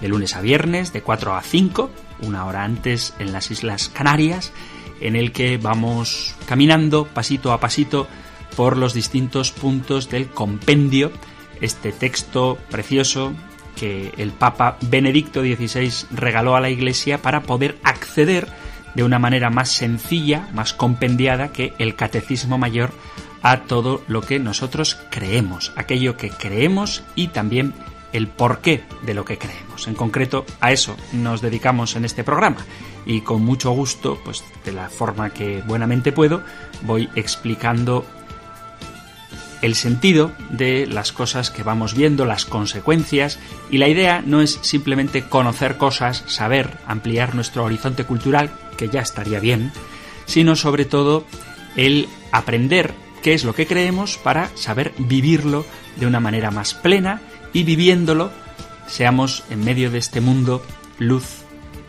de lunes a viernes de 4 a 5, una hora antes en las Islas Canarias, en el que vamos caminando pasito a pasito por los distintos puntos del compendio, este texto precioso que el Papa Benedicto XVI regaló a la Iglesia para poder acceder de una manera más sencilla, más compendiada que el Catecismo Mayor a todo lo que nosotros creemos, aquello que creemos y también el porqué de lo que creemos. En concreto, a eso nos dedicamos en este programa y con mucho gusto, pues de la forma que buenamente puedo, voy explicando el sentido de las cosas que vamos viendo, las consecuencias, y la idea no es simplemente conocer cosas, saber, ampliar nuestro horizonte cultural, que ya estaría bien, sino sobre todo el aprender qué es lo que creemos para saber vivirlo de una manera más plena y viviéndolo seamos en medio de este mundo luz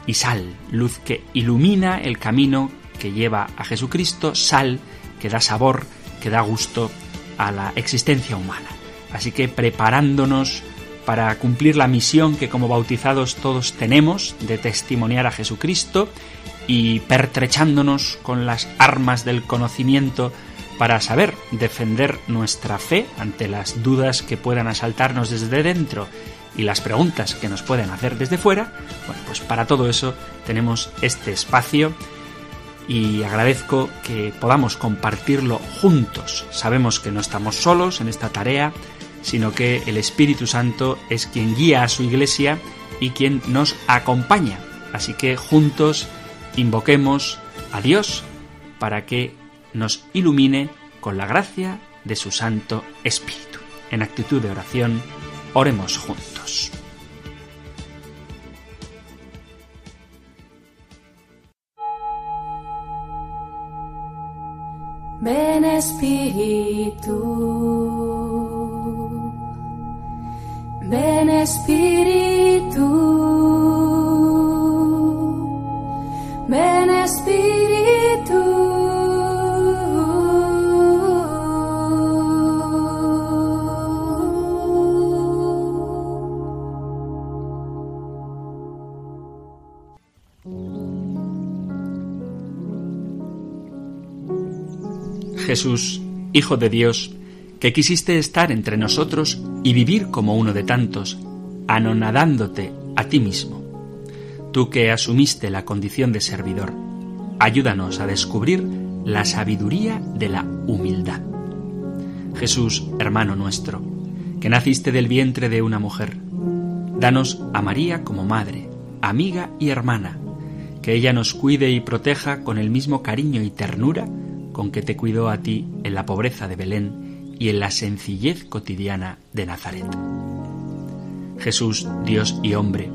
y sal, luz que ilumina el camino que lleva a Jesucristo, sal que da sabor, que da gusto a la existencia humana. Así que preparándonos para cumplir la misión que como bautizados todos tenemos de testimoniar a Jesucristo y pertrechándonos con las armas del conocimiento para saber defender nuestra fe ante las dudas que puedan asaltarnos desde dentro y las preguntas que nos pueden hacer desde fuera, bueno, pues para todo eso tenemos este espacio y agradezco que podamos compartirlo juntos. Sabemos que no estamos solos en esta tarea, sino que el Espíritu Santo es quien guía a su iglesia y quien nos acompaña. Así que juntos invoquemos a Dios para que nos ilumine con la gracia de su Santo Espíritu. En actitud de oración, oremos juntos. Ven Espíritu, ven Espíritu, ven Espíritu. Jesús, Hijo de Dios, que quisiste estar entre nosotros y vivir como uno de tantos, anonadándote a ti mismo. Tú que asumiste la condición de servidor, ayúdanos a descubrir la sabiduría de la humildad. Jesús, hermano nuestro, que naciste del vientre de una mujer, danos a María como madre, amiga y hermana, que ella nos cuide y proteja con el mismo cariño y ternura con que te cuidó a ti en la pobreza de Belén y en la sencillez cotidiana de Nazaret. Jesús, Dios y hombre,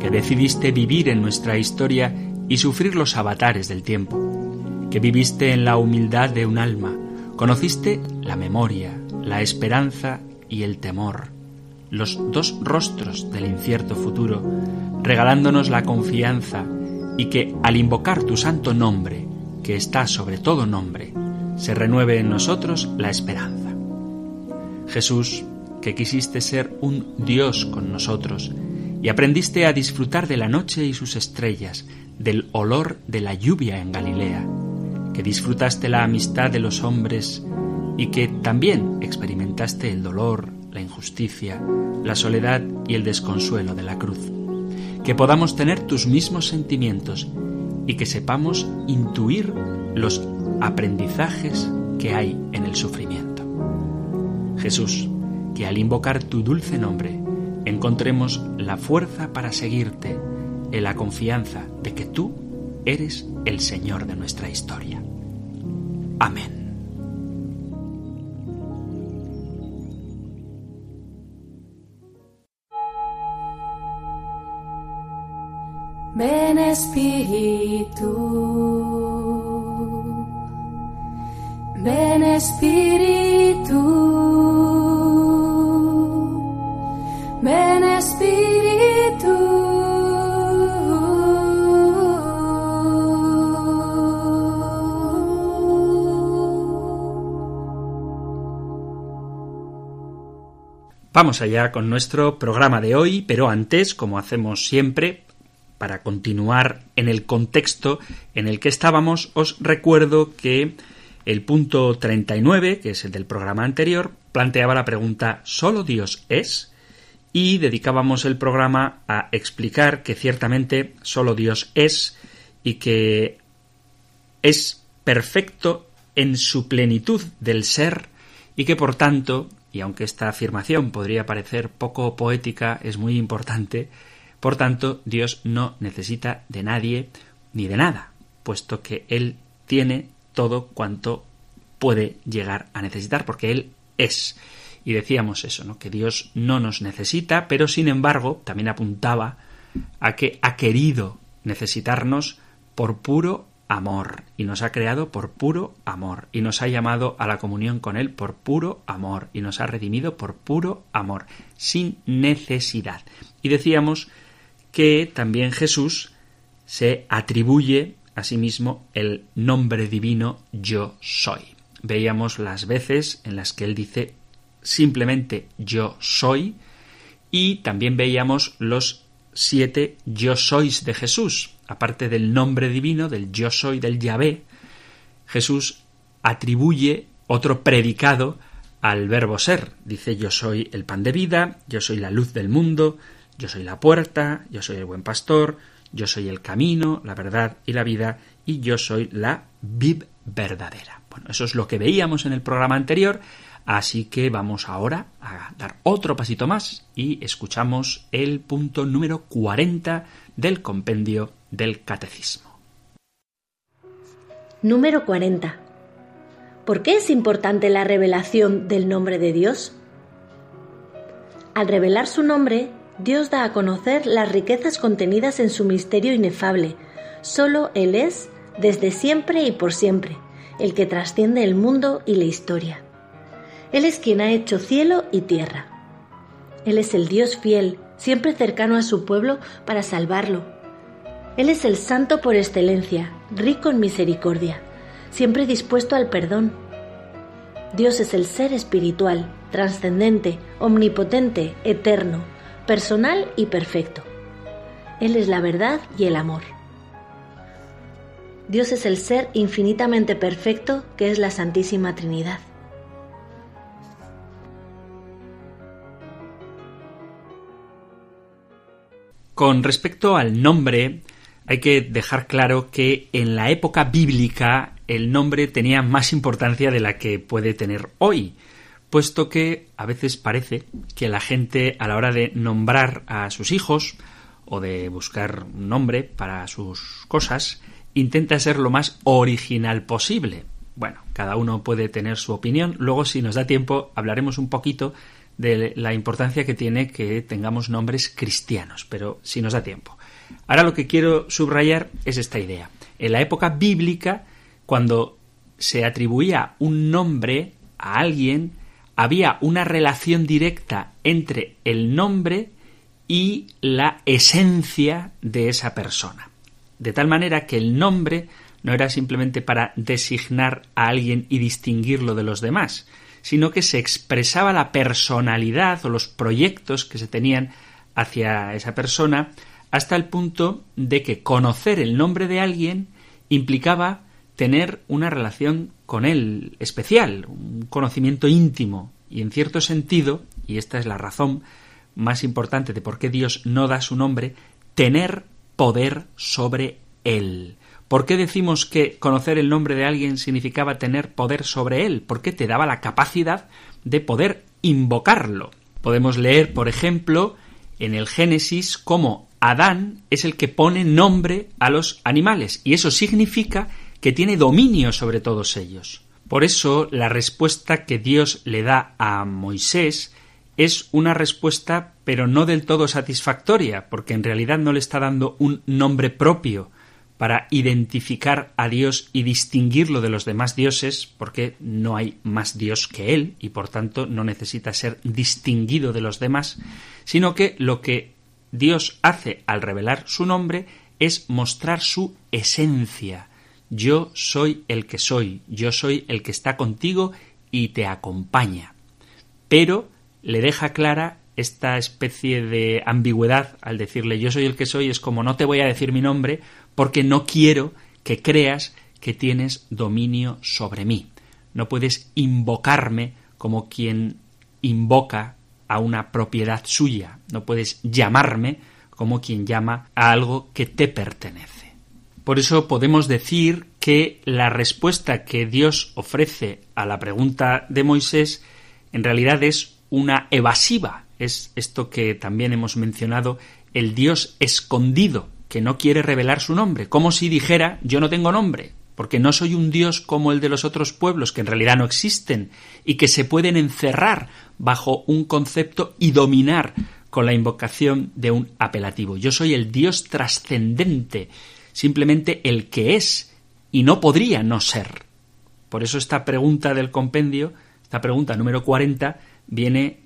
que decidiste vivir en nuestra historia y sufrir los avatares del tiempo, que viviste en la humildad de un alma, conociste la memoria, la esperanza y el temor, los dos rostros del incierto futuro, regalándonos la confianza y que al invocar tu santo nombre que está sobre todo nombre, se renueve en nosotros la esperanza. Jesús, que quisiste ser un Dios con nosotros, y aprendiste a disfrutar de la noche y sus estrellas, del olor de la lluvia en Galilea, que disfrutaste la amistad de los hombres y que también experimentaste el dolor, la injusticia, la soledad y el desconsuelo de la cruz. Que podamos tener tus mismos sentimientos y que sepamos intuir los aprendizajes que hay en el sufrimiento. Jesús, que al invocar tu dulce nombre encontremos la fuerza para seguirte en la confianza de que tú eres el Señor de nuestra historia. Amén. Espíritu. Ven Espíritu. Ven Espíritu. Vamos allá con nuestro programa de hoy, pero antes, como hacemos siempre, para continuar en el contexto en el que estábamos, os recuerdo que el punto 39, que es el del programa anterior, planteaba la pregunta ¿Solo Dios es? y dedicábamos el programa a explicar que ciertamente solo Dios es y que es perfecto en su plenitud del ser y que por tanto y aunque esta afirmación podría parecer poco poética, es muy importante, por tanto, Dios no necesita de nadie ni de nada, puesto que Él tiene todo cuanto puede llegar a necesitar, porque Él es. Y decíamos eso, ¿no? que Dios no nos necesita, pero sin embargo también apuntaba a que ha querido necesitarnos por puro amor y nos ha creado por puro amor y nos ha llamado a la comunión con Él por puro amor y nos ha redimido por puro amor, sin necesidad. Y decíamos que también Jesús se atribuye a sí mismo el nombre divino yo soy. Veíamos las veces en las que Él dice simplemente yo soy y también veíamos los siete yo sois de Jesús, aparte del nombre divino, del yo soy, del Yahvé, Jesús atribuye otro predicado al verbo ser. Dice yo soy el pan de vida, yo soy la luz del mundo, yo soy la puerta, yo soy el buen pastor, yo soy el camino, la verdad y la vida, y yo soy la vid verdadera. Bueno, eso es lo que veíamos en el programa anterior, así que vamos ahora a dar otro pasito más y escuchamos el punto número 40 del compendio del Catecismo. Número 40. ¿Por qué es importante la revelación del nombre de Dios? Al revelar su nombre, Dios da a conocer las riquezas contenidas en su misterio inefable. Solo Él es, desde siempre y por siempre, el que trasciende el mundo y la historia. Él es quien ha hecho cielo y tierra. Él es el Dios fiel, siempre cercano a su pueblo para salvarlo, él es el santo por excelencia, rico en misericordia, siempre dispuesto al perdón. Dios es el ser espiritual, trascendente, omnipotente, eterno, personal y perfecto. Él es la verdad y el amor. Dios es el ser infinitamente perfecto que es la Santísima Trinidad. Con respecto al nombre, hay que dejar claro que en la época bíblica el nombre tenía más importancia de la que puede tener hoy, puesto que a veces parece que la gente a la hora de nombrar a sus hijos o de buscar un nombre para sus cosas intenta ser lo más original posible. Bueno, cada uno puede tener su opinión. Luego, si nos da tiempo, hablaremos un poquito de la importancia que tiene que tengamos nombres cristianos, pero si nos da tiempo. Ahora lo que quiero subrayar es esta idea. En la época bíblica, cuando se atribuía un nombre a alguien, había una relación directa entre el nombre y la esencia de esa persona. De tal manera que el nombre no era simplemente para designar a alguien y distinguirlo de los demás, sino que se expresaba la personalidad o los proyectos que se tenían hacia esa persona hasta el punto de que conocer el nombre de alguien implicaba tener una relación con él especial, un conocimiento íntimo, y en cierto sentido, y esta es la razón más importante de por qué Dios no da su nombre, tener poder sobre él. ¿Por qué decimos que conocer el nombre de alguien significaba tener poder sobre él? Porque te daba la capacidad de poder invocarlo. Podemos leer, por ejemplo, en el Génesis cómo Adán es el que pone nombre a los animales y eso significa que tiene dominio sobre todos ellos. Por eso la respuesta que Dios le da a Moisés es una respuesta pero no del todo satisfactoria, porque en realidad no le está dando un nombre propio para identificar a Dios y distinguirlo de los demás dioses, porque no hay más Dios que Él, y por tanto no necesita ser distinguido de los demás, sino que lo que Dios hace al revelar su nombre es mostrar su esencia. Yo soy el que soy, yo soy el que está contigo y te acompaña. Pero le deja clara esta especie de ambigüedad al decirle yo soy el que soy, es como no te voy a decir mi nombre porque no quiero que creas que tienes dominio sobre mí. No puedes invocarme como quien invoca a una propiedad suya. No puedes llamarme como quien llama a algo que te pertenece. Por eso podemos decir que la respuesta que Dios ofrece a la pregunta de Moisés en realidad es una evasiva. Es esto que también hemos mencionado, el Dios escondido, que no quiere revelar su nombre, como si dijera yo no tengo nombre, porque no soy un Dios como el de los otros pueblos, que en realidad no existen, y que se pueden encerrar bajo un concepto y dominar con la invocación de un apelativo. Yo soy el Dios trascendente, simplemente el que es, y no podría no ser. Por eso esta pregunta del compendio, esta pregunta número 40, viene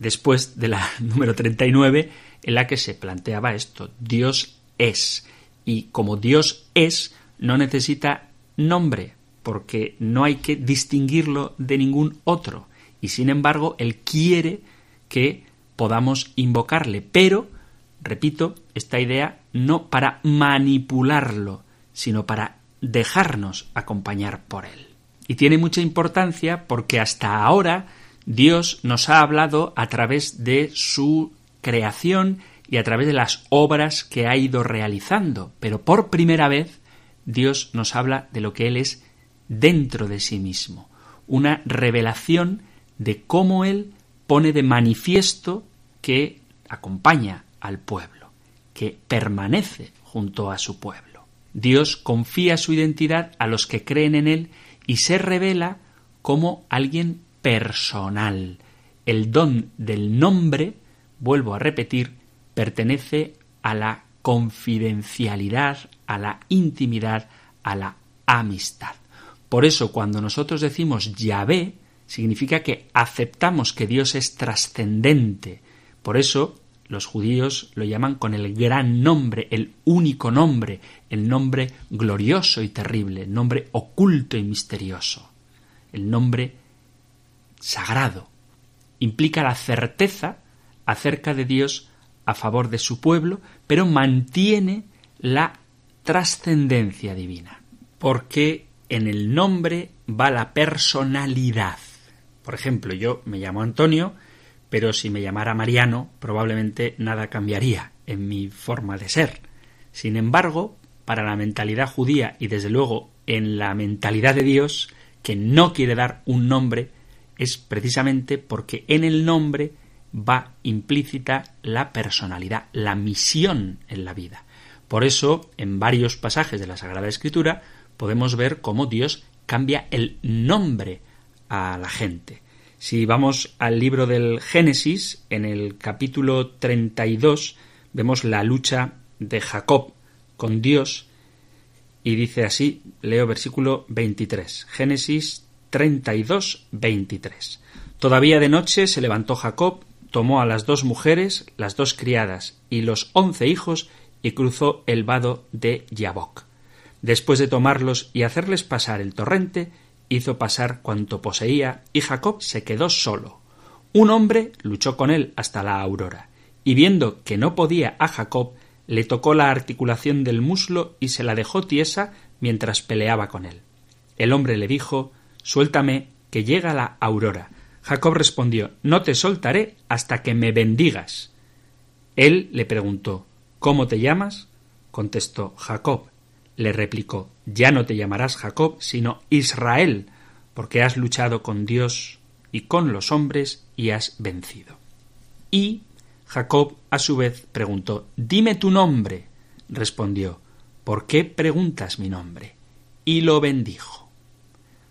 después de la número 39, en la que se planteaba esto. Dios es. Y como Dios es, no necesita nombre, porque no hay que distinguirlo de ningún otro. Y sin embargo, Él quiere que podamos invocarle, pero, repito, esta idea no para manipularlo, sino para dejarnos acompañar por Él. Y tiene mucha importancia porque hasta ahora Dios nos ha hablado a través de su creación y a través de las obras que ha ido realizando, pero por primera vez Dios nos habla de lo que Él es dentro de sí mismo, una revelación de cómo Él pone de manifiesto que acompaña al pueblo, que permanece junto a su pueblo. Dios confía su identidad a los que creen en Él y se revela como alguien personal. El don del nombre, vuelvo a repetir, pertenece a la confidencialidad, a la intimidad, a la amistad. Por eso cuando nosotros decimos Yahvé, significa que aceptamos que Dios es trascendente. Por eso los judíos lo llaman con el gran nombre, el único nombre, el nombre glorioso y terrible, el nombre oculto y misterioso, el nombre sagrado. Implica la certeza acerca de Dios a favor de su pueblo, pero mantiene la trascendencia divina, porque en el nombre va la personalidad. Por ejemplo, yo me llamo Antonio, pero si me llamara Mariano, probablemente nada cambiaría en mi forma de ser. Sin embargo, para la mentalidad judía y desde luego en la mentalidad de Dios, que no quiere dar un nombre, es precisamente porque en el nombre va implícita la personalidad, la misión en la vida. Por eso, en varios pasajes de la Sagrada Escritura, podemos ver cómo Dios cambia el nombre a la gente. Si vamos al libro del Génesis, en el capítulo 32, vemos la lucha de Jacob con Dios y dice así, leo versículo 23, Génesis 32, 23. Todavía de noche se levantó Jacob tomó a las dos mujeres, las dos criadas y los once hijos y cruzó el vado de Yabok. Después de tomarlos y hacerles pasar el torrente, hizo pasar cuanto poseía y Jacob se quedó solo. Un hombre luchó con él hasta la aurora, y viendo que no podía a Jacob, le tocó la articulación del muslo y se la dejó tiesa mientras peleaba con él. El hombre le dijo Suéltame, que llega la aurora. Jacob respondió No te soltaré hasta que me bendigas. Él le preguntó ¿Cómo te llamas? contestó Jacob. Le replicó Ya no te llamarás Jacob, sino Israel, porque has luchado con Dios y con los hombres y has vencido. Y Jacob a su vez preguntó Dime tu nombre. Respondió ¿Por qué preguntas mi nombre? Y lo bendijo.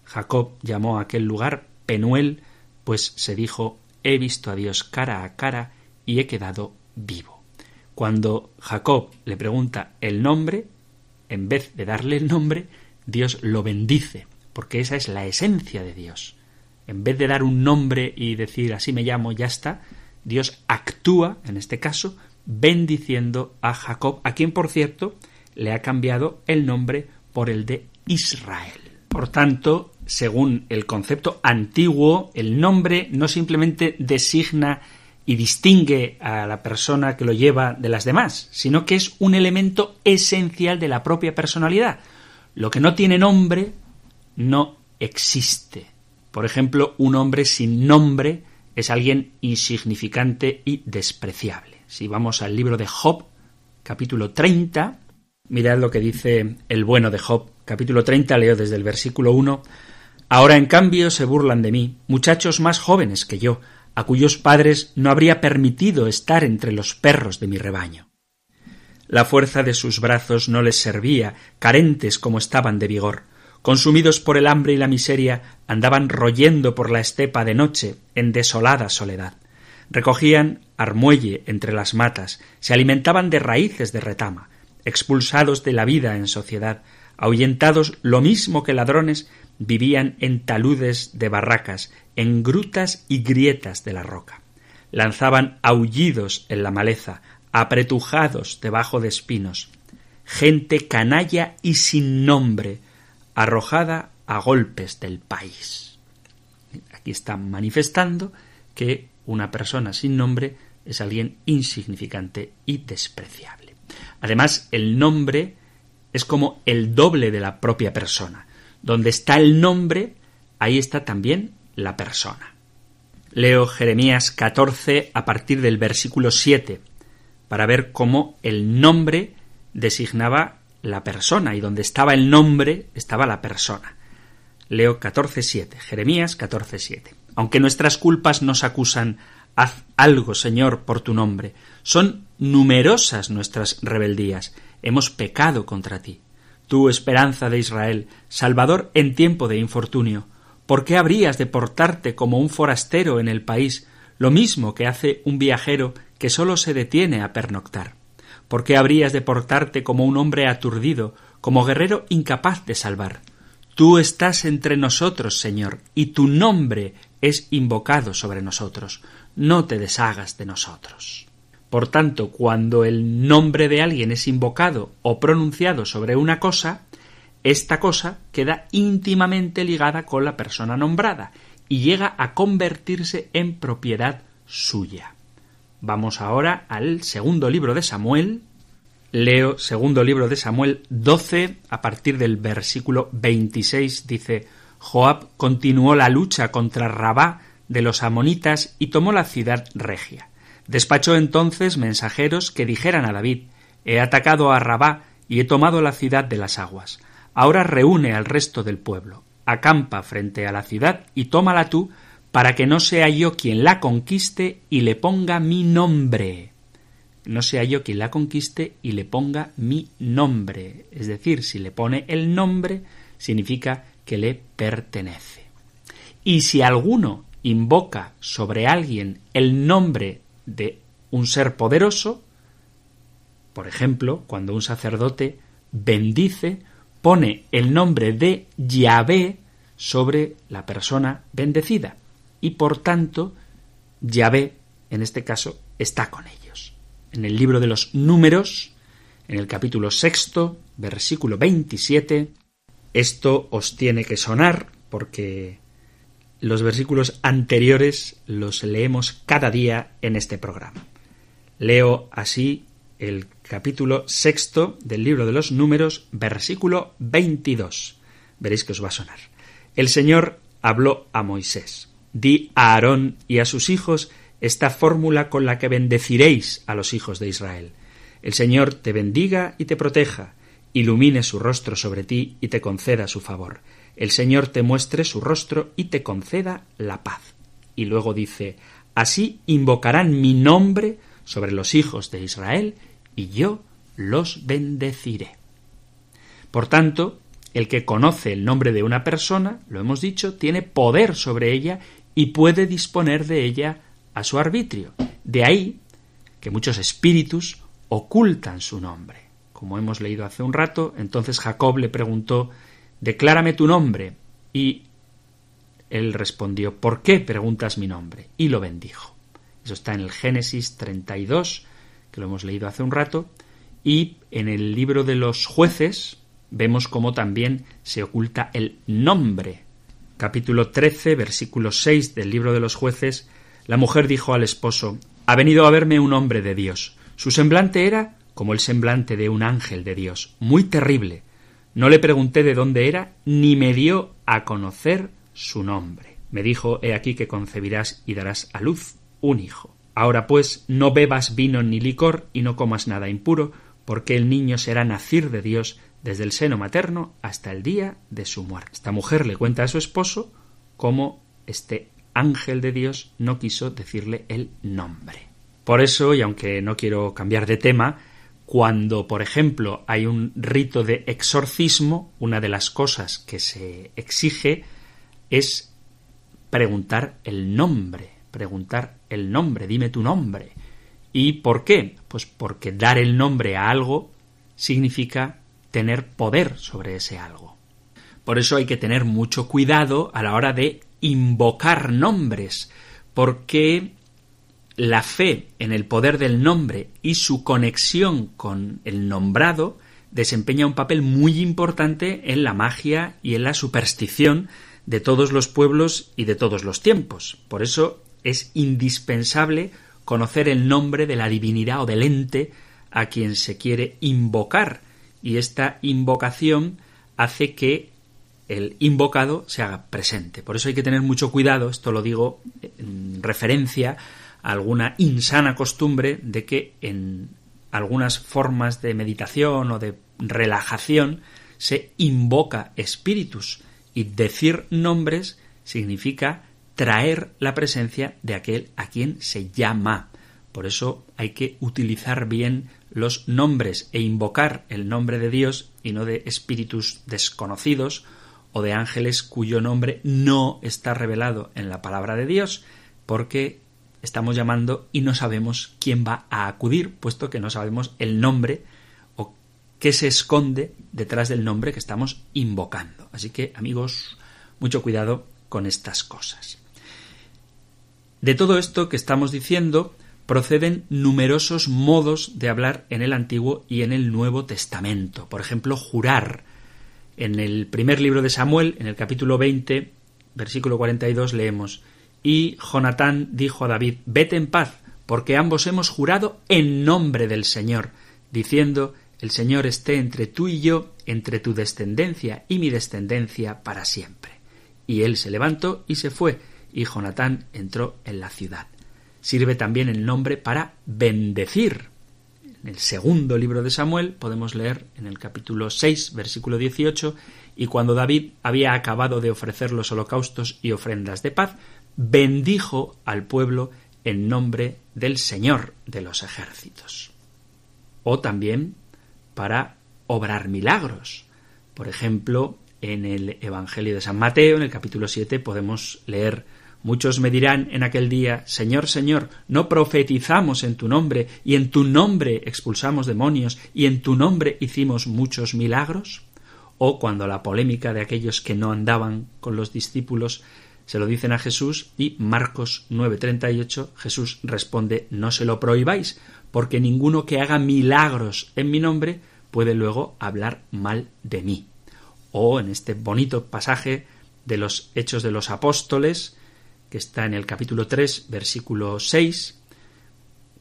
Jacob llamó a aquel lugar Penuel, pues se dijo He visto a Dios cara a cara y he quedado vivo. Cuando Jacob le pregunta el nombre, en vez de darle el nombre, Dios lo bendice, porque esa es la esencia de Dios. En vez de dar un nombre y decir así me llamo, ya está, Dios actúa, en este caso, bendiciendo a Jacob, a quien, por cierto, le ha cambiado el nombre por el de Israel. Por tanto, según el concepto antiguo, el nombre no simplemente designa y distingue a la persona que lo lleva de las demás, sino que es un elemento esencial de la propia personalidad. Lo que no tiene nombre no existe. Por ejemplo, un hombre sin nombre es alguien insignificante y despreciable. Si vamos al libro de Job, capítulo 30, mirad lo que dice el bueno de Job, capítulo 30, leo desde el versículo 1. Ahora, en cambio, se burlan de mí muchachos más jóvenes que yo, a cuyos padres no habría permitido estar entre los perros de mi rebaño. La fuerza de sus brazos no les servía, carentes como estaban de vigor. Consumidos por el hambre y la miseria, andaban royendo por la estepa de noche, en desolada soledad. Recogían armuelle entre las matas, se alimentaban de raíces de retama, expulsados de la vida en sociedad, ahuyentados lo mismo que ladrones, vivían en taludes de barracas, en grutas y grietas de la roca. Lanzaban aullidos en la maleza, apretujados debajo de espinos. Gente canalla y sin nombre, arrojada a golpes del país. Aquí está manifestando que una persona sin nombre es alguien insignificante y despreciable. Además, el nombre es como el doble de la propia persona. Donde está el nombre, ahí está también la persona. Leo Jeremías 14 a partir del versículo 7 para ver cómo el nombre designaba la persona y donde estaba el nombre estaba la persona. Leo 14.7, Jeremías 14.7. Aunque nuestras culpas nos acusan, haz algo, Señor, por tu nombre. Son numerosas nuestras rebeldías. Hemos pecado contra ti. Tú, esperanza de Israel, Salvador en tiempo de infortunio, ¿por qué habrías de portarte como un forastero en el país, lo mismo que hace un viajero que sólo se detiene a pernoctar? ¿Por qué habrías de portarte como un hombre aturdido, como guerrero incapaz de salvar? Tú estás entre nosotros, Señor, y tu nombre es invocado sobre nosotros. No te deshagas de nosotros. Por tanto, cuando el nombre de alguien es invocado o pronunciado sobre una cosa, esta cosa queda íntimamente ligada con la persona nombrada y llega a convertirse en propiedad suya. Vamos ahora al segundo libro de Samuel. Leo segundo libro de Samuel 12 a partir del versículo 26 dice Joab continuó la lucha contra Rabá de los amonitas y tomó la ciudad regia. Despachó entonces mensajeros que dijeran a David He atacado a Rabá y he tomado la ciudad de las aguas. Ahora reúne al resto del pueblo, acampa frente a la ciudad y tómala tú para que no sea yo quien la conquiste y le ponga mi nombre. No sea yo quien la conquiste y le ponga mi nombre. Es decir, si le pone el nombre, significa que le pertenece. Y si alguno invoca sobre alguien el nombre de un ser poderoso, por ejemplo, cuando un sacerdote bendice, pone el nombre de Yahvé sobre la persona bendecida y por tanto Yahvé, en este caso, está con ellos. En el libro de los números, en el capítulo sexto, versículo 27, esto os tiene que sonar porque los versículos anteriores los leemos cada día en este programa. Leo así el capítulo sexto del libro de los números, versículo 22. Veréis que os va a sonar. El Señor habló a Moisés. Di a Aarón y a sus hijos esta fórmula con la que bendeciréis a los hijos de Israel. El Señor te bendiga y te proteja, ilumine su rostro sobre ti y te conceda su favor. El Señor te muestre su rostro y te conceda la paz. Y luego dice, así invocarán mi nombre sobre los hijos de Israel y yo los bendeciré. Por tanto, el que conoce el nombre de una persona, lo hemos dicho, tiene poder sobre ella y puede disponer de ella a su arbitrio. De ahí que muchos espíritus ocultan su nombre. Como hemos leído hace un rato, entonces Jacob le preguntó Declárame tu nombre. Y él respondió ¿Por qué preguntas mi nombre? Y lo bendijo. Eso está en el Génesis 32, que lo hemos leído hace un rato, y en el libro de los jueces vemos cómo también se oculta el nombre. Capítulo 13, versículo 6 del libro de los jueces, la mujer dijo al esposo Ha venido a verme un hombre de Dios. Su semblante era como el semblante de un ángel de Dios, muy terrible. No le pregunté de dónde era, ni me dio a conocer su nombre. Me dijo He aquí que concebirás y darás a luz un hijo. Ahora pues no bebas vino ni licor y no comas nada impuro, porque el niño será nacir de Dios desde el seno materno hasta el día de su muerte. Esta mujer le cuenta a su esposo cómo este ángel de Dios no quiso decirle el nombre. Por eso, y aunque no quiero cambiar de tema, cuando, por ejemplo, hay un rito de exorcismo, una de las cosas que se exige es preguntar el nombre, preguntar el nombre, dime tu nombre. ¿Y por qué? Pues porque dar el nombre a algo significa tener poder sobre ese algo. Por eso hay que tener mucho cuidado a la hora de invocar nombres, porque la fe en el poder del nombre y su conexión con el nombrado desempeña un papel muy importante en la magia y en la superstición de todos los pueblos y de todos los tiempos. Por eso es indispensable conocer el nombre de la divinidad o del ente a quien se quiere invocar, y esta invocación hace que el invocado se haga presente. Por eso hay que tener mucho cuidado, esto lo digo en referencia a alguna insana costumbre de que en algunas formas de meditación o de relajación se invoca espíritus y decir nombres significa traer la presencia de aquel a quien se llama. Por eso hay que utilizar bien los nombres e invocar el nombre de Dios y no de espíritus desconocidos o de ángeles cuyo nombre no está revelado en la palabra de Dios, porque estamos llamando y no sabemos quién va a acudir, puesto que no sabemos el nombre o qué se esconde detrás del nombre que estamos invocando. Así que, amigos, mucho cuidado con estas cosas. De todo esto que estamos diciendo, proceden numerosos modos de hablar en el Antiguo y en el Nuevo Testamento. Por ejemplo, jurar. En el primer libro de Samuel, en el capítulo 20, versículo 42, leemos Y Jonatán dijo a David, Vete en paz, porque ambos hemos jurado en nombre del Señor, diciendo, El Señor esté entre tú y yo, entre tu descendencia y mi descendencia para siempre. Y él se levantó y se fue, y Jonatán entró en la ciudad sirve también el nombre para bendecir. En el segundo libro de Samuel podemos leer en el capítulo 6, versículo 18, y cuando David había acabado de ofrecer los holocaustos y ofrendas de paz, bendijo al pueblo en nombre del Señor de los ejércitos. O también para obrar milagros. Por ejemplo, en el Evangelio de San Mateo, en el capítulo 7, podemos leer Muchos me dirán en aquel día Señor, Señor, ¿no profetizamos en tu nombre, y en tu nombre expulsamos demonios, y en tu nombre hicimos muchos milagros? O cuando la polémica de aquellos que no andaban con los discípulos se lo dicen a Jesús y Marcos 9:38 Jesús responde No se lo prohibáis, porque ninguno que haga milagros en mi nombre puede luego hablar mal de mí. O en este bonito pasaje de los Hechos de los Apóstoles, que está en el capítulo 3, versículo 6,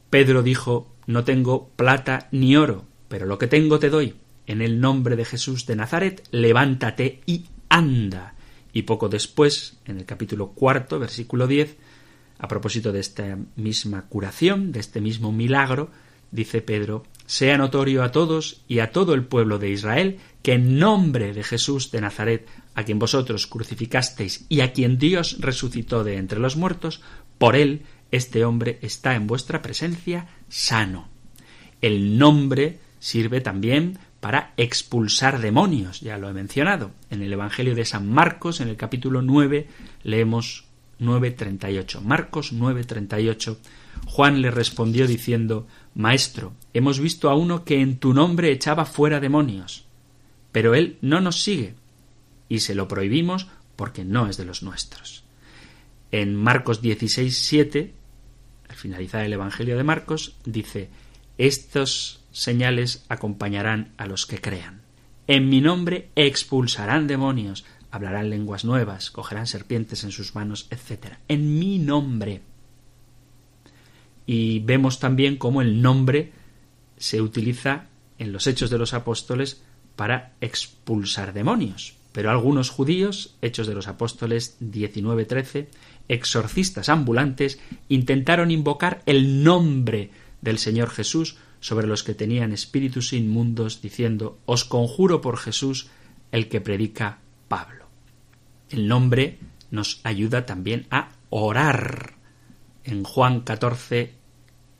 Pedro dijo, No tengo plata ni oro, pero lo que tengo te doy. En el nombre de Jesús de Nazaret, levántate y anda. Y poco después, en el capítulo cuarto, versículo 10, a propósito de esta misma curación, de este mismo milagro, dice Pedro, sea notorio a todos y a todo el pueblo de Israel que en nombre de Jesús de Nazaret, a quien vosotros crucificasteis y a quien Dios resucitó de entre los muertos, por él este hombre está en vuestra presencia sano. El nombre sirve también para expulsar demonios, ya lo he mencionado. En el Evangelio de San Marcos, en el capítulo 9, leemos 9:38. Marcos 9:38. Juan le respondió diciendo, Maestro, hemos visto a uno que en tu nombre echaba fuera demonios, pero él no nos sigue, y se lo prohibimos porque no es de los nuestros. En Marcos 16:7, al finalizar el Evangelio de Marcos, dice, Estos señales acompañarán a los que crean. En mi nombre expulsarán demonios, hablarán lenguas nuevas, cogerán serpientes en sus manos, etc. En mi nombre. Y vemos también cómo el nombre se utiliza en los hechos de los apóstoles para expulsar demonios. Pero algunos judíos, Hechos de los Apóstoles 19-13, exorcistas ambulantes, intentaron invocar el nombre del Señor Jesús sobre los que tenían espíritus inmundos, diciendo, Os conjuro por Jesús, el que predica Pablo. El nombre nos ayuda también a orar. En Juan 14,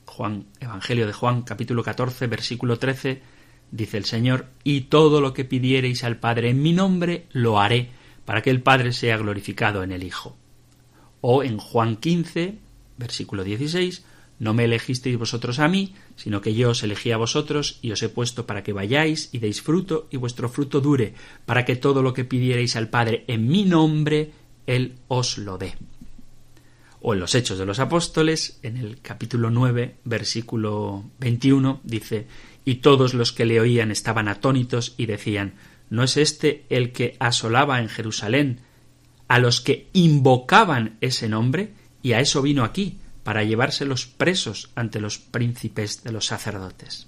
Juan, Evangelio de Juan, capítulo 14, versículo 13, dice el Señor, y todo lo que pidiereis al Padre en mi nombre, lo haré, para que el Padre sea glorificado en el Hijo. O en Juan 15, versículo 16, no me elegisteis vosotros a mí, sino que yo os elegí a vosotros y os he puesto para que vayáis y deis fruto y vuestro fruto dure, para que todo lo que pidierais al Padre en mi nombre, Él os lo dé. O en los Hechos de los Apóstoles, en el capítulo 9, versículo 21, dice, y todos los que le oían estaban atónitos y decían, ¿no es este el que asolaba en Jerusalén a los que invocaban ese nombre? Y a eso vino aquí, para llevárselos presos ante los príncipes de los sacerdotes.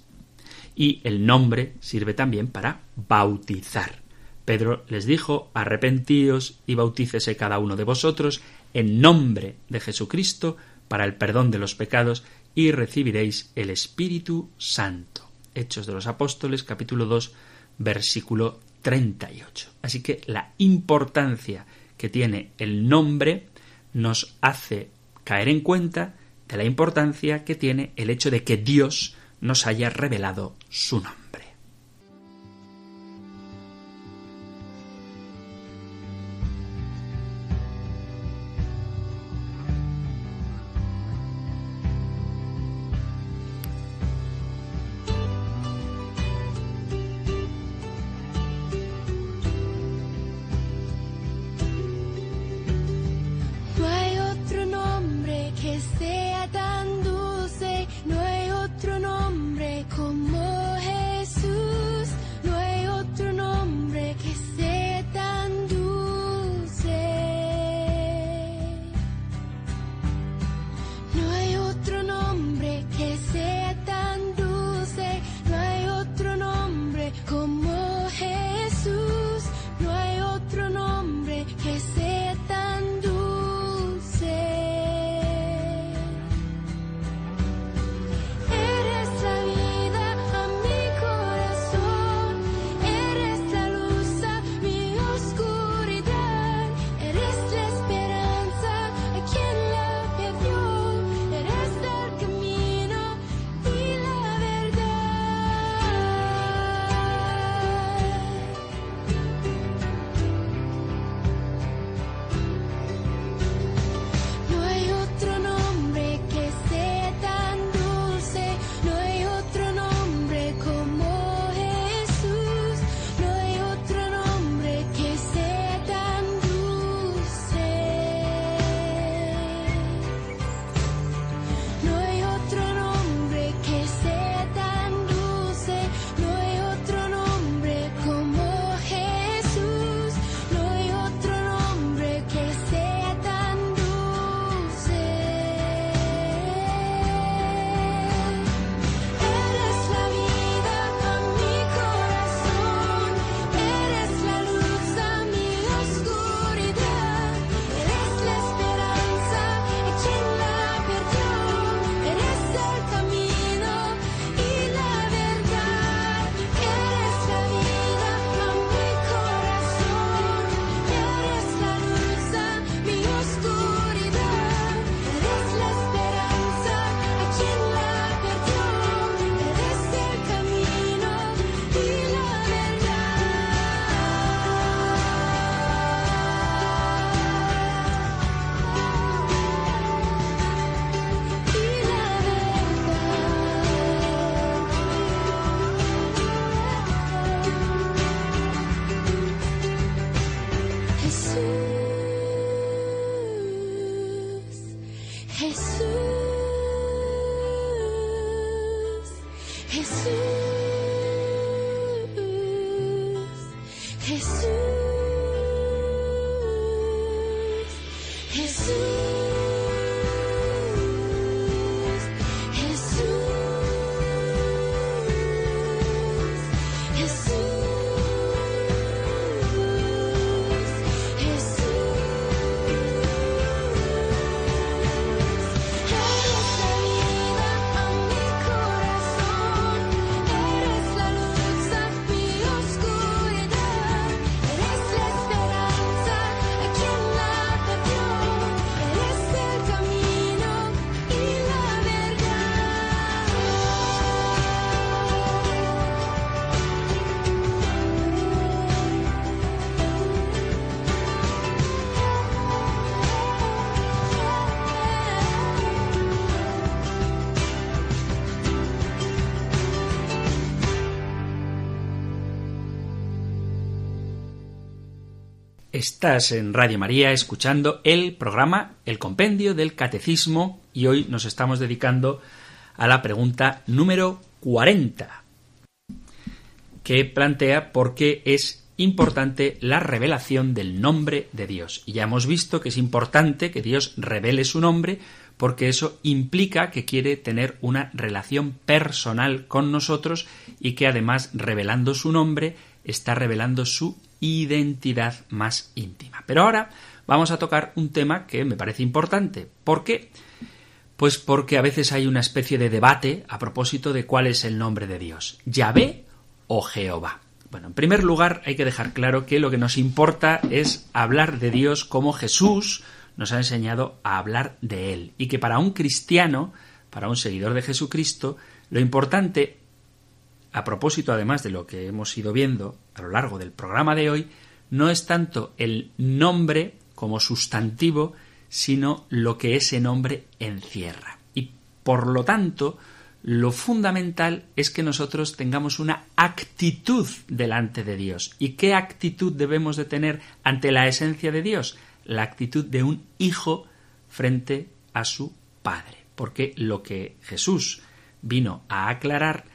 Y el nombre sirve también para bautizar. Pedro les dijo, arrepentíos y bautícese cada uno de vosotros en nombre de Jesucristo para el perdón de los pecados y recibiréis el Espíritu Santo. Hechos de los Apóstoles, capítulo 2, versículo 38. Así que la importancia que tiene el nombre nos hace caer en cuenta de la importancia que tiene el hecho de que Dios nos haya revelado su nombre. Estás en Radio María escuchando el programa El Compendio del Catecismo y hoy nos estamos dedicando a la pregunta número 40 que plantea por qué es importante la revelación del nombre de Dios. Y ya hemos visto que es importante que Dios revele su nombre porque eso implica que quiere tener una relación personal con nosotros y que además revelando su nombre está revelando su identidad más íntima. Pero ahora vamos a tocar un tema que me parece importante. ¿Por qué? Pues porque a veces hay una especie de debate a propósito de cuál es el nombre de Dios, Yahvé o Jehová. Bueno, en primer lugar hay que dejar claro que lo que nos importa es hablar de Dios como Jesús nos ha enseñado a hablar de Él y que para un cristiano, para un seguidor de Jesucristo, lo importante a propósito además de lo que hemos ido viendo a lo largo del programa de hoy, no es tanto el nombre como sustantivo, sino lo que ese nombre encierra. Y por lo tanto, lo fundamental es que nosotros tengamos una actitud delante de Dios. ¿Y qué actitud debemos de tener ante la esencia de Dios? La actitud de un hijo frente a su padre. Porque lo que Jesús vino a aclarar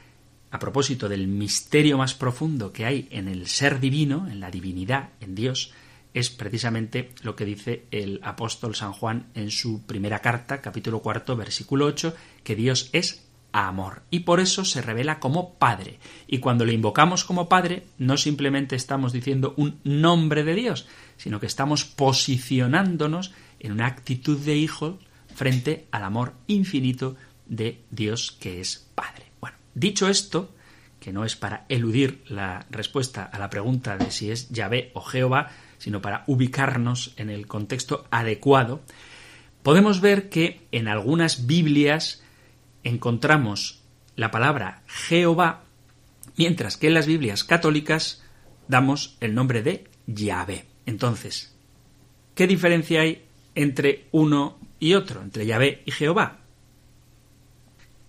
a propósito del misterio más profundo que hay en el ser divino, en la divinidad, en Dios, es precisamente lo que dice el apóstol San Juan en su primera carta, capítulo cuarto, versículo 8, que Dios es amor y por eso se revela como Padre. Y cuando le invocamos como Padre, no simplemente estamos diciendo un nombre de Dios, sino que estamos posicionándonos en una actitud de hijo frente al amor infinito de Dios que es Padre. Dicho esto, que no es para eludir la respuesta a la pregunta de si es Yahvé o Jehová, sino para ubicarnos en el contexto adecuado, podemos ver que en algunas Biblias encontramos la palabra Jehová, mientras que en las Biblias católicas damos el nombre de Yahvé. Entonces, ¿qué diferencia hay entre uno y otro, entre Yahvé y Jehová?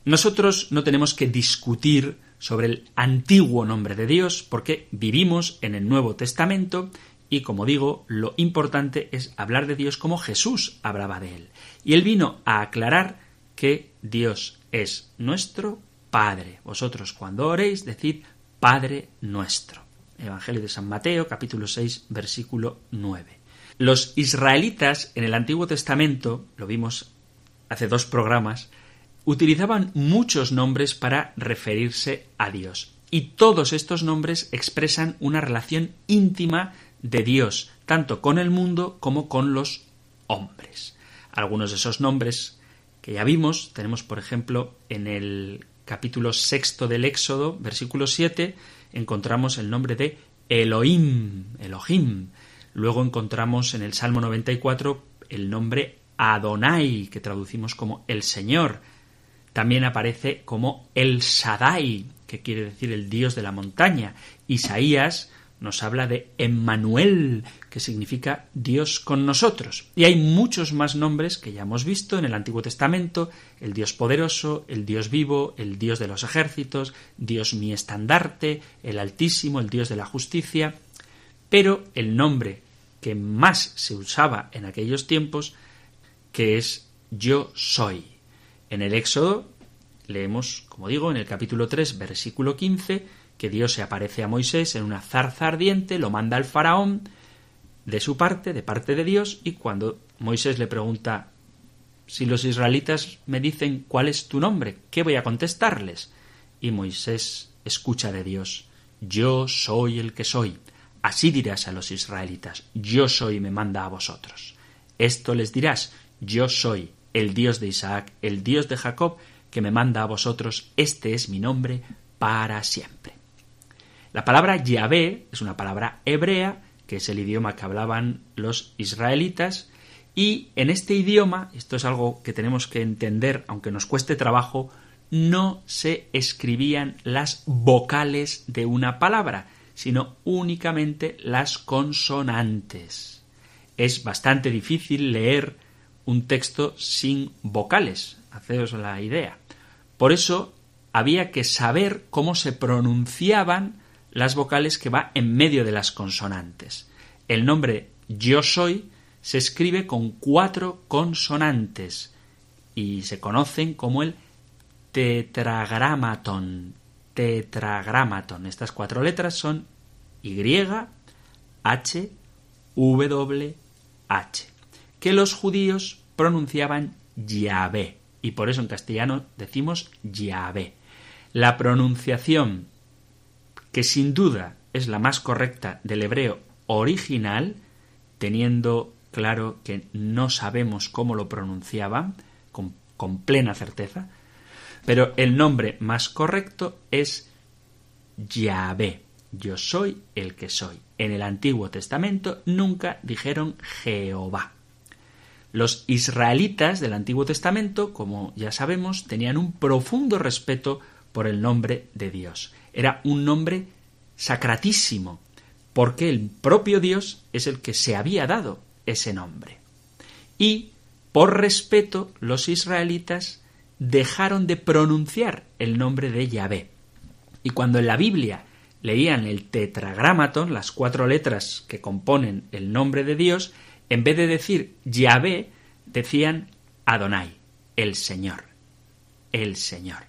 Nosotros no tenemos que discutir sobre el antiguo nombre de Dios porque vivimos en el Nuevo Testamento y como digo, lo importante es hablar de Dios como Jesús hablaba de él. Y él vino a aclarar que Dios es nuestro Padre. Vosotros cuando oréis decid Padre nuestro. Evangelio de San Mateo capítulo 6 versículo 9. Los israelitas en el Antiguo Testamento, lo vimos hace dos programas, utilizaban muchos nombres para referirse a Dios. Y todos estos nombres expresan una relación íntima de Dios, tanto con el mundo como con los hombres. Algunos de esos nombres que ya vimos, tenemos por ejemplo en el capítulo sexto del Éxodo, versículo 7, encontramos el nombre de Elohim, Elohim. Luego encontramos en el Salmo 94 el nombre Adonai, que traducimos como el Señor también aparece como el Sadai, que quiere decir el dios de la montaña. Isaías nos habla de Emmanuel, que significa Dios con nosotros. Y hay muchos más nombres que ya hemos visto en el Antiguo Testamento, el Dios poderoso, el Dios vivo, el Dios de los ejércitos, Dios mi estandarte, el Altísimo, el Dios de la justicia. Pero el nombre que más se usaba en aquellos tiempos, que es yo soy. En el Éxodo leemos, como digo, en el capítulo 3, versículo 15, que Dios se aparece a Moisés en una zarza ardiente, lo manda al faraón de su parte, de parte de Dios, y cuando Moisés le pregunta si los israelitas me dicen cuál es tu nombre, ¿qué voy a contestarles? Y Moisés escucha de Dios, yo soy el que soy. Así dirás a los israelitas, yo soy me manda a vosotros. Esto les dirás, yo soy el Dios de Isaac, el Dios de Jacob, que me manda a vosotros, este es mi nombre para siempre. La palabra Yahvé es una palabra hebrea, que es el idioma que hablaban los israelitas, y en este idioma, esto es algo que tenemos que entender, aunque nos cueste trabajo, no se escribían las vocales de una palabra, sino únicamente las consonantes. Es bastante difícil leer un texto sin vocales, haceos la idea. Por eso había que saber cómo se pronunciaban las vocales que va en medio de las consonantes. El nombre yo soy se escribe con cuatro consonantes y se conocen como el tetragramaton. Tetragramaton. Estas cuatro letras son Y, H, W, H, que los judíos pronunciaban Yahvé, y por eso en castellano decimos Yahvé. La pronunciación, que sin duda es la más correcta del hebreo original, teniendo claro que no sabemos cómo lo pronunciaban, con, plena certeza, pero el nombre más correcto es Yahvé. Yo soy el que soy. En el Antiguo Testamento nunca dijeron Jehová. Los israelitas del Antiguo Testamento, como ya sabemos, tenían un profundo respeto por el nombre de Dios. Era un nombre sacratísimo, porque el propio Dios es el que se había dado ese nombre. Y, por respeto, los israelitas dejaron de pronunciar el nombre de Yahvé. Y cuando en la Biblia leían el tetragramaton, las cuatro letras que componen el nombre de Dios, en vez de decir Yahvé, decían Adonai, el Señor, el Señor.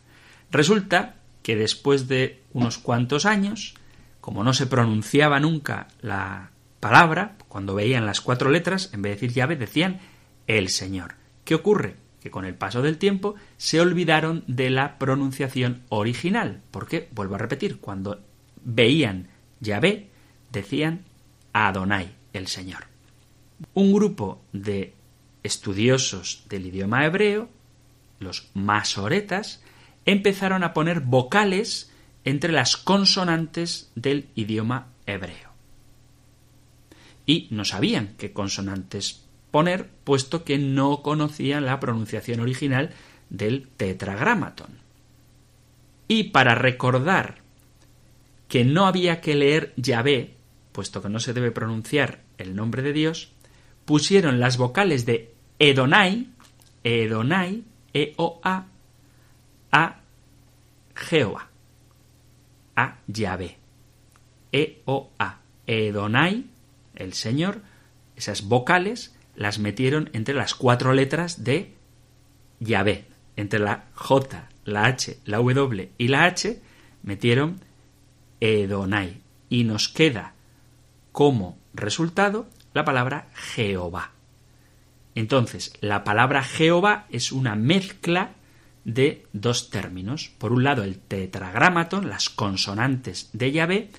Resulta que después de unos cuantos años, como no se pronunciaba nunca la palabra, cuando veían las cuatro letras, en vez de decir llave, decían el Señor. ¿Qué ocurre? Que con el paso del tiempo se olvidaron de la pronunciación original. Porque, vuelvo a repetir, cuando veían Yahvé, decían Adonai, el Señor. Un grupo de estudiosos del idioma hebreo, los masoretas, empezaron a poner vocales entre las consonantes del idioma hebreo y no sabían qué consonantes poner, puesto que no conocían la pronunciación original del tetragramaton. Y para recordar que no había que leer Yahvé, puesto que no se debe pronunciar el nombre de Dios, pusieron las vocales de Edonai, Edonai, E-O-A, a Jehová, a Yahvé, E-O-A, Edonai, el Señor, esas vocales las metieron entre las cuatro letras de Yahvé. Entre la J, la H, la W y la H metieron Edonai. Y nos queda como resultado la palabra Jehová. Entonces, la palabra Jehová es una mezcla de dos términos. Por un lado, el tetragramaton, las consonantes de Yahvé,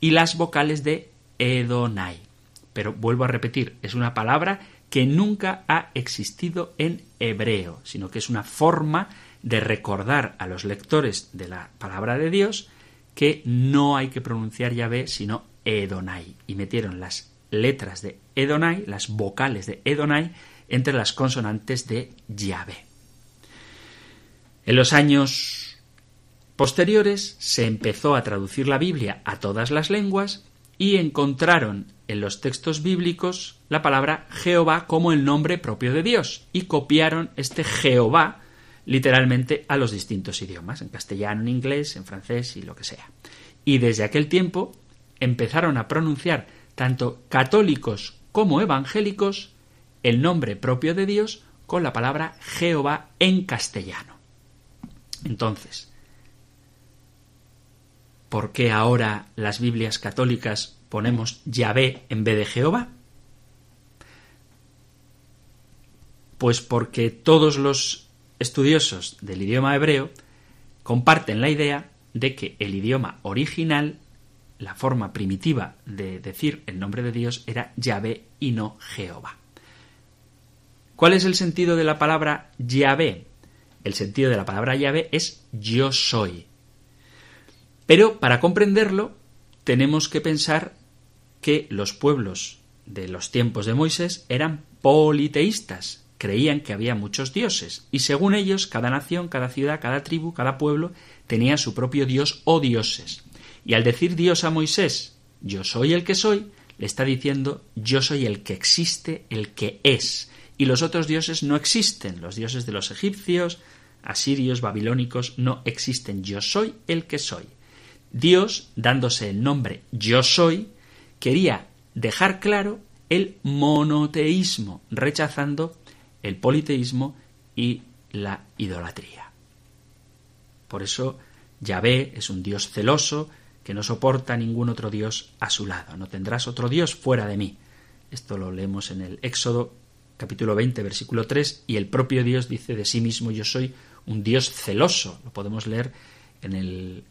y las vocales de Edonai pero vuelvo a repetir, es una palabra que nunca ha existido en hebreo, sino que es una forma de recordar a los lectores de la palabra de Dios que no hay que pronunciar Yahvé sino Edonai. Y metieron las letras de Edonai, las vocales de Edonai, entre las consonantes de Yahvé. En los años posteriores se empezó a traducir la Biblia a todas las lenguas y encontraron en los textos bíblicos la palabra Jehová como el nombre propio de Dios y copiaron este Jehová literalmente a los distintos idiomas, en castellano, en inglés, en francés y lo que sea. Y desde aquel tiempo empezaron a pronunciar tanto católicos como evangélicos el nombre propio de Dios con la palabra Jehová en castellano. Entonces, ¿por qué ahora las Biblias católicas ponemos Yahvé en vez de Jehová? Pues porque todos los estudiosos del idioma hebreo comparten la idea de que el idioma original, la forma primitiva de decir el nombre de Dios era Yahvé y no Jehová. ¿Cuál es el sentido de la palabra Yahvé? El sentido de la palabra Yahvé es yo soy. Pero para comprenderlo tenemos que pensar que los pueblos de los tiempos de Moisés eran politeístas, creían que había muchos dioses, y según ellos, cada nación, cada ciudad, cada tribu, cada pueblo tenía su propio dios o dioses. Y al decir Dios a Moisés, yo soy el que soy, le está diciendo yo soy el que existe, el que es. Y los otros dioses no existen, los dioses de los egipcios, asirios, babilónicos, no existen. Yo soy el que soy. Dios, dándose el nombre yo soy, quería dejar claro el monoteísmo, rechazando el politeísmo y la idolatría. Por eso Yahvé es un Dios celoso que no soporta ningún otro Dios a su lado. No tendrás otro Dios fuera de mí. Esto lo leemos en el Éxodo capítulo 20 versículo 3 y el propio Dios dice de sí mismo yo soy un Dios celoso. Lo podemos leer en el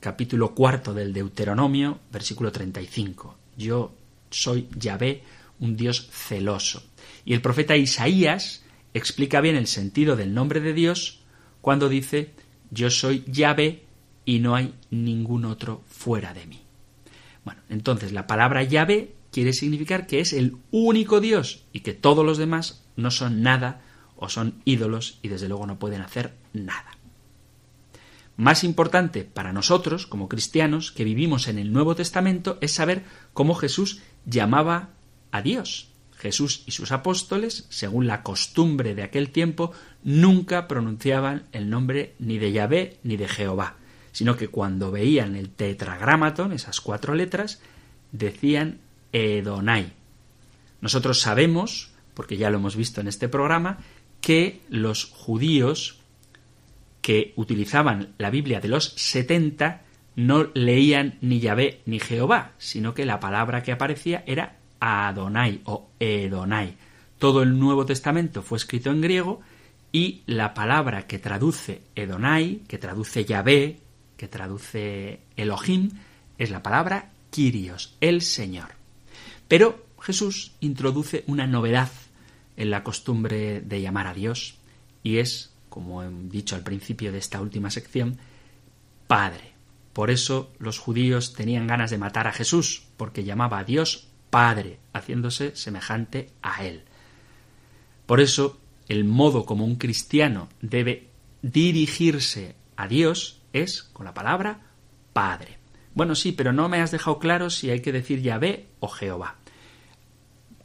capítulo cuarto del Deuteronomio versículo 35. Yo soy Yahvé, un Dios celoso. Y el profeta Isaías explica bien el sentido del nombre de Dios cuando dice yo soy Yahvé y no hay ningún otro fuera de mí. Bueno, entonces la palabra Yahvé quiere significar que es el único Dios y que todos los demás no son nada o son ídolos y desde luego no pueden hacer nada. Más importante para nosotros, como cristianos, que vivimos en el Nuevo Testamento, es saber cómo Jesús llamaba a Dios. Jesús y sus apóstoles, según la costumbre de aquel tiempo, nunca pronunciaban el nombre ni de Yahvé ni de Jehová, sino que cuando veían el tetragramaton, esas cuatro letras, decían Edonai. Nosotros sabemos, porque ya lo hemos visto en este programa, que los judíos que utilizaban la Biblia de los 70 no leían ni Yahvé ni Jehová, sino que la palabra que aparecía era Adonai o Edonai. Todo el Nuevo Testamento fue escrito en griego y la palabra que traduce Edonai, que traduce Yahvé, que traduce Elohim, es la palabra Kyrios, el Señor. Pero Jesús introduce una novedad en la costumbre de llamar a Dios y es, como he dicho al principio de esta última sección, Padre. Por eso los judíos tenían ganas de matar a Jesús, porque llamaba a Dios Padre, haciéndose semejante a Él. Por eso, el modo como un cristiano debe dirigirse a Dios es con la palabra Padre. Bueno, sí, pero no me has dejado claro si hay que decir Yahvé o Jehová.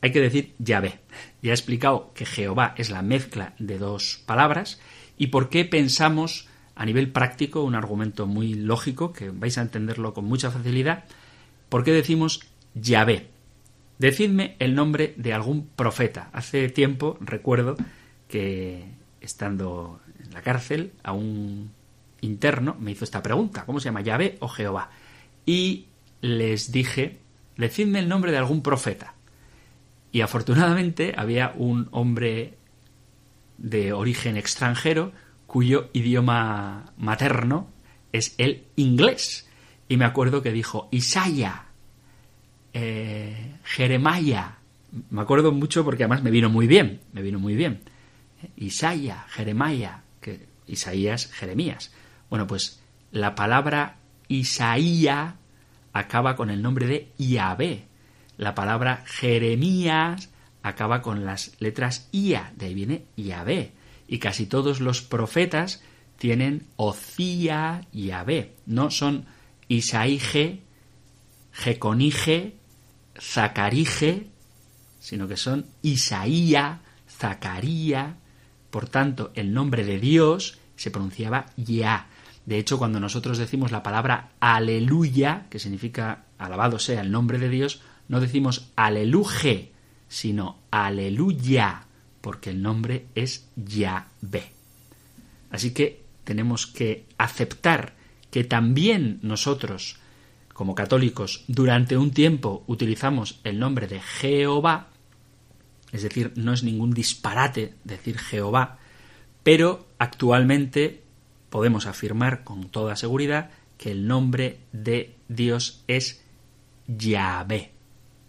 Hay que decir Yahvé. Ya he explicado que Jehová es la mezcla de dos palabras y por qué pensamos a nivel práctico, un argumento muy lógico que vais a entenderlo con mucha facilidad, por qué decimos Yahvé. Decidme el nombre de algún profeta. Hace tiempo recuerdo que estando en la cárcel a un interno me hizo esta pregunta, ¿cómo se llama? ¿Yahvé o Jehová? Y les dije, decidme el nombre de algún profeta. Y afortunadamente había un hombre de origen extranjero cuyo idioma materno es el inglés. Y me acuerdo que dijo, Isaya, eh, Jeremaya. Me acuerdo mucho porque además me vino muy bien, me vino muy bien. Isaya, Jeremaya, que Isaías, Jeremías. Bueno, pues la palabra Isaía acaba con el nombre de Yahvé. La palabra Jeremías acaba con las letras Ia, de ahí viene Yahvé. Y casi todos los profetas tienen Ocía Yahvé. No son Isaíge, Jeconige, Zacarige, sino que son Isaía, Zacaría. Por tanto, el nombre de Dios se pronunciaba Ya. De hecho, cuando nosotros decimos la palabra aleluya, que significa alabado sea el nombre de Dios, no decimos aleluje, sino aleluya, porque el nombre es Yahvé. Así que tenemos que aceptar que también nosotros, como católicos, durante un tiempo utilizamos el nombre de Jehová, es decir, no es ningún disparate decir Jehová, pero actualmente podemos afirmar con toda seguridad que el nombre de Dios es Yahvé.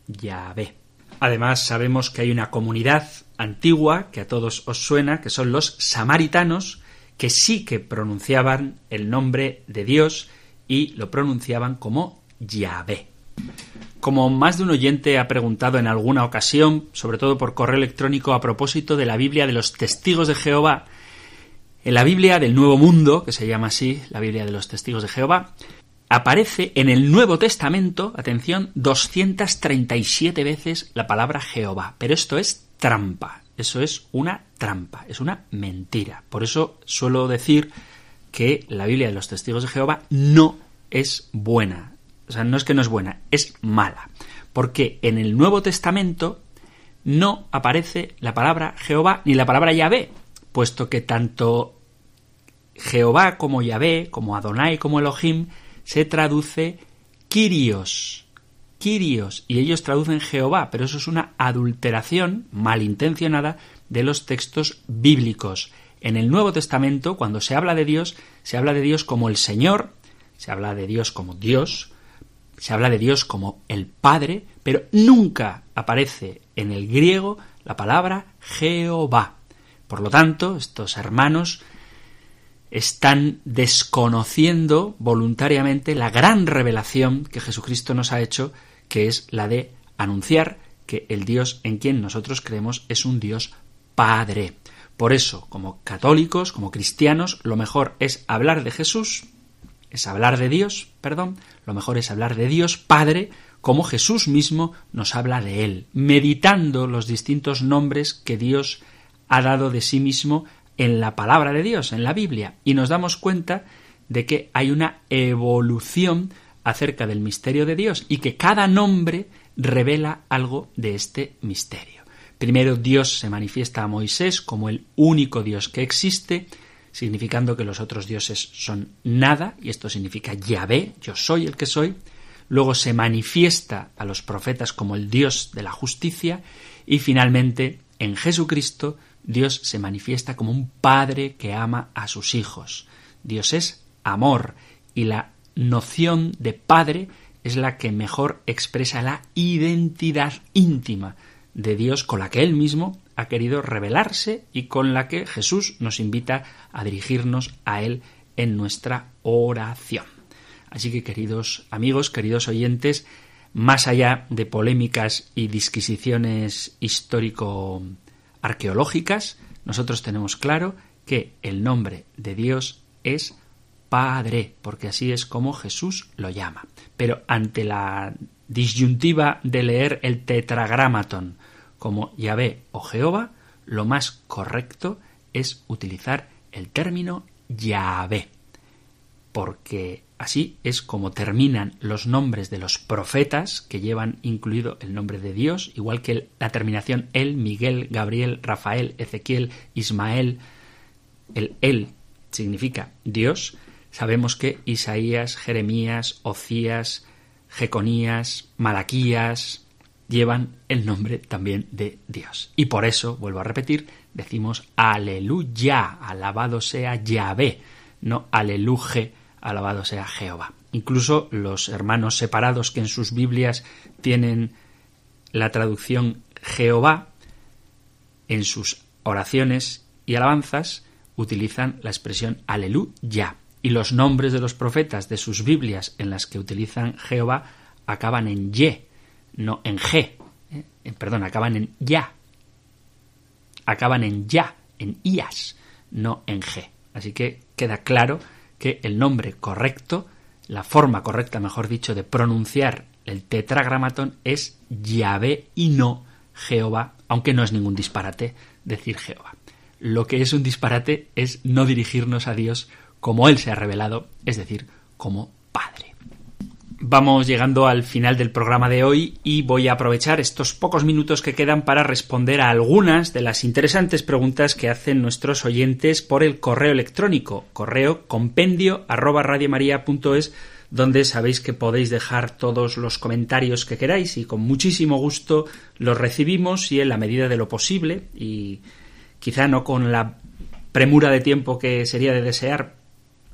Yahvé. Además, sabemos que hay una comunidad antigua que a todos os suena, que son los samaritanos, que sí que pronunciaban el nombre de Dios y lo pronunciaban como Yahvé. Como más de un oyente ha preguntado en alguna ocasión, sobre todo por correo electrónico a propósito de la Biblia de los testigos de Jehová, en la Biblia del Nuevo Mundo, que se llama así, la Biblia de los testigos de Jehová, aparece en el Nuevo Testamento, atención, 237 veces la palabra Jehová. Pero esto es trampa, eso es una trampa, es una mentira. Por eso suelo decir que la Biblia de los testigos de Jehová no es buena. O sea, no es que no es buena, es mala. Porque en el Nuevo Testamento no aparece la palabra Jehová ni la palabra Yahvé, puesto que tanto Jehová como Yahvé, como Adonai como Elohim, se traduce Kyrios. Kyrios. Y ellos traducen Jehová, pero eso es una adulteración malintencionada de los textos bíblicos. En el Nuevo Testamento, cuando se habla de Dios, se habla de Dios como el Señor, se habla de Dios como Dios, se habla de Dios como el Padre, pero nunca aparece en el griego la palabra Jehová. Por lo tanto, estos hermanos están desconociendo voluntariamente la gran revelación que Jesucristo nos ha hecho, que es la de anunciar que el Dios en quien nosotros creemos es un Dios Padre. Por eso, como católicos, como cristianos, lo mejor es hablar de Jesús, es hablar de Dios, perdón, lo mejor es hablar de Dios Padre, como Jesús mismo nos habla de Él, meditando los distintos nombres que Dios ha dado de sí mismo en la palabra de Dios, en la Biblia, y nos damos cuenta de que hay una evolución acerca del misterio de Dios y que cada nombre revela algo de este misterio. Primero Dios se manifiesta a Moisés como el único Dios que existe, significando que los otros dioses son nada, y esto significa Yahvé, yo soy el que soy. Luego se manifiesta a los profetas como el Dios de la justicia, y finalmente en Jesucristo Dios se manifiesta como un padre que ama a sus hijos. Dios es amor y la noción de padre es la que mejor expresa la identidad íntima de Dios con la que Él mismo ha querido revelarse y con la que Jesús nos invita a dirigirnos a Él en nuestra oración. Así que queridos amigos, queridos oyentes, más allá de polémicas y disquisiciones histórico arqueológicas, nosotros tenemos claro que el nombre de Dios es Padre, porque así es como Jesús lo llama. Pero ante la disyuntiva de leer el tetragramaton como Yahvé o Jehová, lo más correcto es utilizar el término Yahvé, porque Así es como terminan los nombres de los profetas que llevan incluido el nombre de Dios, igual que la terminación El, Miguel, Gabriel, Rafael, Ezequiel, Ismael. El El significa Dios. Sabemos que Isaías, Jeremías, Ocías, Jeconías, Malaquías llevan el nombre también de Dios. Y por eso, vuelvo a repetir, decimos Aleluya, alabado sea Yahvé, no Aleluje alabado sea Jehová. Incluso los hermanos separados que en sus Biblias tienen la traducción Jehová, en sus oraciones y alabanzas utilizan la expresión aleluya. Y los nombres de los profetas de sus Biblias en las que utilizan Jehová acaban en ye, no en g. ¿eh? Perdón, acaban en ya. Acaban en ya, en ias, no en g. Así que queda claro que el nombre correcto, la forma correcta, mejor dicho, de pronunciar el tetragramatón es Yahvé y no Jehová, aunque no es ningún disparate decir Jehová. Lo que es un disparate es no dirigirnos a Dios como Él se ha revelado, es decir, como Padre. Vamos llegando al final del programa de hoy y voy a aprovechar estos pocos minutos que quedan para responder a algunas de las interesantes preguntas que hacen nuestros oyentes por el correo electrónico, correo compendio arroba radiomaria.es, donde sabéis que podéis dejar todos los comentarios que queráis y con muchísimo gusto los recibimos y en la medida de lo posible y quizá no con la premura de tiempo que sería de desear,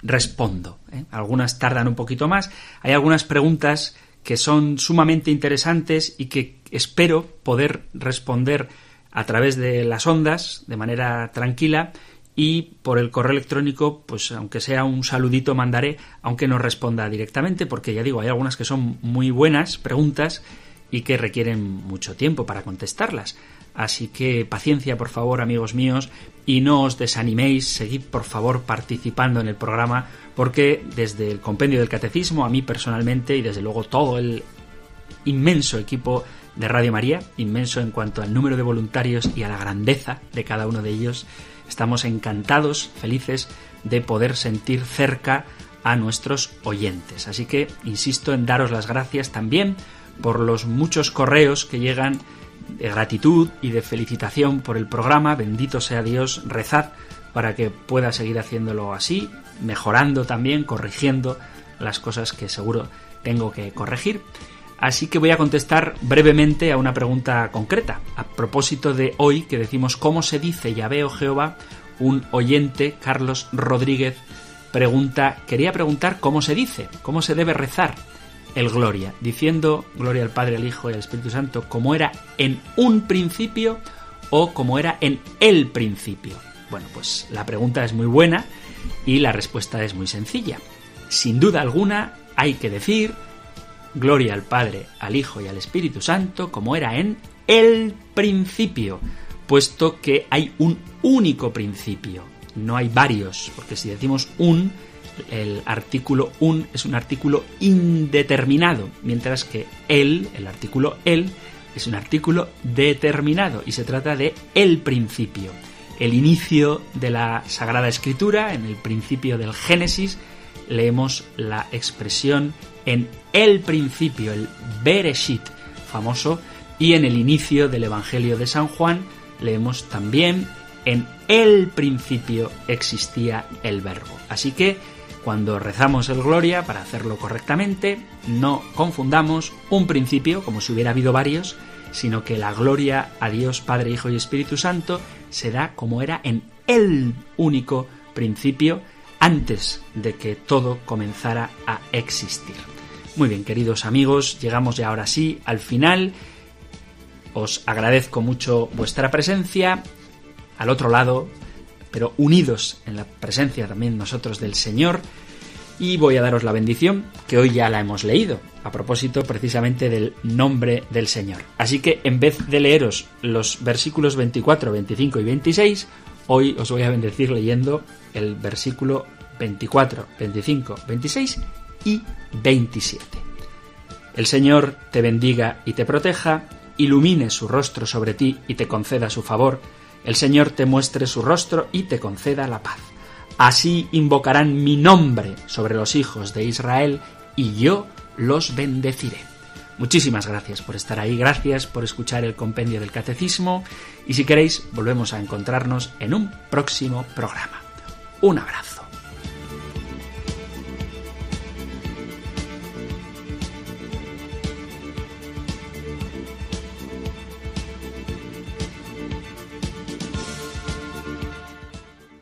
respondo. ¿Eh? Algunas tardan un poquito más. Hay algunas preguntas que son sumamente interesantes y que espero poder responder a través de las ondas de manera tranquila y por el correo electrónico, pues aunque sea un saludito mandaré, aunque no responda directamente, porque ya digo, hay algunas que son muy buenas preguntas y que requieren mucho tiempo para contestarlas. Así que paciencia, por favor, amigos míos, y no os desaniméis, seguid, por favor, participando en el programa, porque desde el compendio del catecismo, a mí personalmente, y desde luego todo el inmenso equipo de Radio María, inmenso en cuanto al número de voluntarios y a la grandeza de cada uno de ellos, estamos encantados, felices de poder sentir cerca a nuestros oyentes. Así que insisto en daros las gracias también por los muchos correos que llegan de gratitud y de felicitación por el programa. Bendito sea Dios, rezad para que pueda seguir haciéndolo así, mejorando también, corrigiendo las cosas que seguro tengo que corregir. Así que voy a contestar brevemente a una pregunta concreta. A propósito de hoy que decimos cómo se dice ya veo Jehová, un oyente, Carlos Rodríguez, pregunta, quería preguntar cómo se dice, cómo se debe rezar el Gloria, diciendo Gloria al Padre, al Hijo y al Espíritu Santo, como era en un principio o como era en el principio. Bueno, pues la pregunta es muy buena y la respuesta es muy sencilla. Sin duda alguna hay que decir Gloria al Padre, al Hijo y al Espíritu Santo, como era en el principio, puesto que hay un único principio, no hay varios, porque si decimos un, el artículo un es un artículo indeterminado, mientras que el, el artículo el, es un artículo determinado y se trata de el principio. El inicio de la Sagrada Escritura, en el principio del Génesis, leemos la expresión en el principio, el Bereshit, famoso, y en el inicio del Evangelio de San Juan leemos también en el principio existía el verbo. Así que cuando rezamos el Gloria, para hacerlo correctamente, no confundamos un principio, como si hubiera habido varios, sino que la gloria a Dios Padre, Hijo y Espíritu Santo se da como era en el único principio antes de que todo comenzara a existir. Muy bien, queridos amigos, llegamos ya ahora sí al final. Os agradezco mucho vuestra presencia al otro lado pero unidos en la presencia también nosotros del Señor. Y voy a daros la bendición, que hoy ya la hemos leído, a propósito precisamente del nombre del Señor. Así que en vez de leeros los versículos 24, 25 y 26, hoy os voy a bendecir leyendo el versículo 24, 25, 26 y 27. El Señor te bendiga y te proteja, ilumine su rostro sobre ti y te conceda su favor, el Señor te muestre su rostro y te conceda la paz. Así invocarán mi nombre sobre los hijos de Israel y yo los bendeciré. Muchísimas gracias por estar ahí, gracias por escuchar el compendio del catecismo y si queréis volvemos a encontrarnos en un próximo programa. Un abrazo.